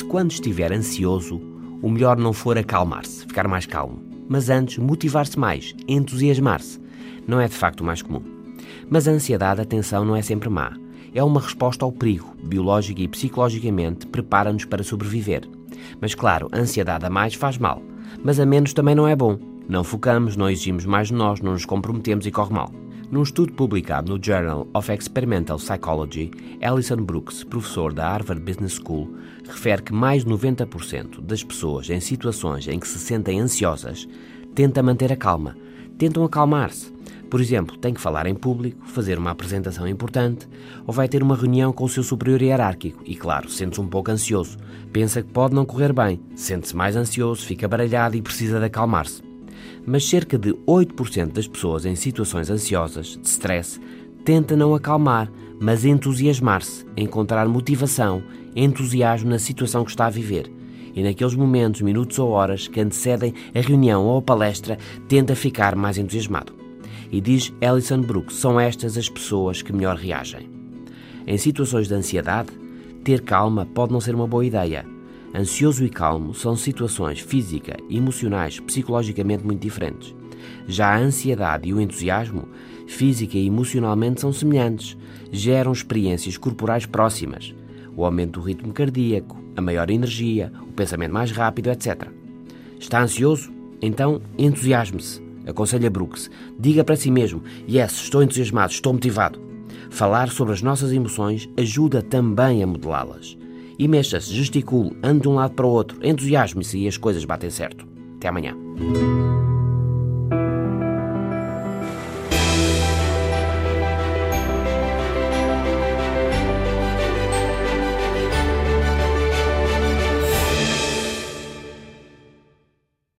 quando estiver ansioso, o melhor não for acalmar-se, ficar mais calmo, mas antes motivar-se mais, entusiasmar-se. Não é de facto o mais comum. Mas a ansiedade, atenção, não é sempre má. É uma resposta ao perigo, biológica e psicologicamente prepara-nos para sobreviver. Mas claro, a ansiedade a mais faz mal, mas a menos também não é bom. Não focamos, não exigimos mais de nós, não nos comprometemos e corre mal. Num estudo publicado no Journal of Experimental Psychology, Alison Brooks, professor da Harvard Business School, refere que mais de 90% das pessoas em situações em que se sentem ansiosas tenta manter a calma, tentam acalmar-se. Por exemplo, tem que falar em público, fazer uma apresentação importante ou vai ter uma reunião com o seu superior hierárquico e, claro, sente-se um pouco ansioso. Pensa que pode não correr bem, sente-se mais ansioso, fica baralhado e precisa de acalmar-se mas cerca de 8% das pessoas em situações ansiosas, de stress, tenta não acalmar, mas entusiasmar-se, encontrar motivação, entusiasmo na situação que está a viver. E naqueles momentos, minutos ou horas que antecedem a reunião ou a palestra, tenta ficar mais entusiasmado. E diz Alison Brooks, são estas as pessoas que melhor reagem. Em situações de ansiedade, ter calma pode não ser uma boa ideia, Ansioso e calmo são situações física, emocionais, psicologicamente muito diferentes. Já a ansiedade e o entusiasmo, física e emocionalmente, são semelhantes, geram experiências corporais próximas, o aumento do ritmo cardíaco, a maior energia, o pensamento mais rápido, etc. Está ansioso? Então entusiasme-se. Aconselha Brooks. Diga para si mesmo: Yes, estou entusiasmado, estou motivado. Falar sobre as nossas emoções ajuda também a modelá-las e mexa-se, gesticule, ande de um lado para o outro, entusiasme-se e as coisas batem certo. Até amanhã.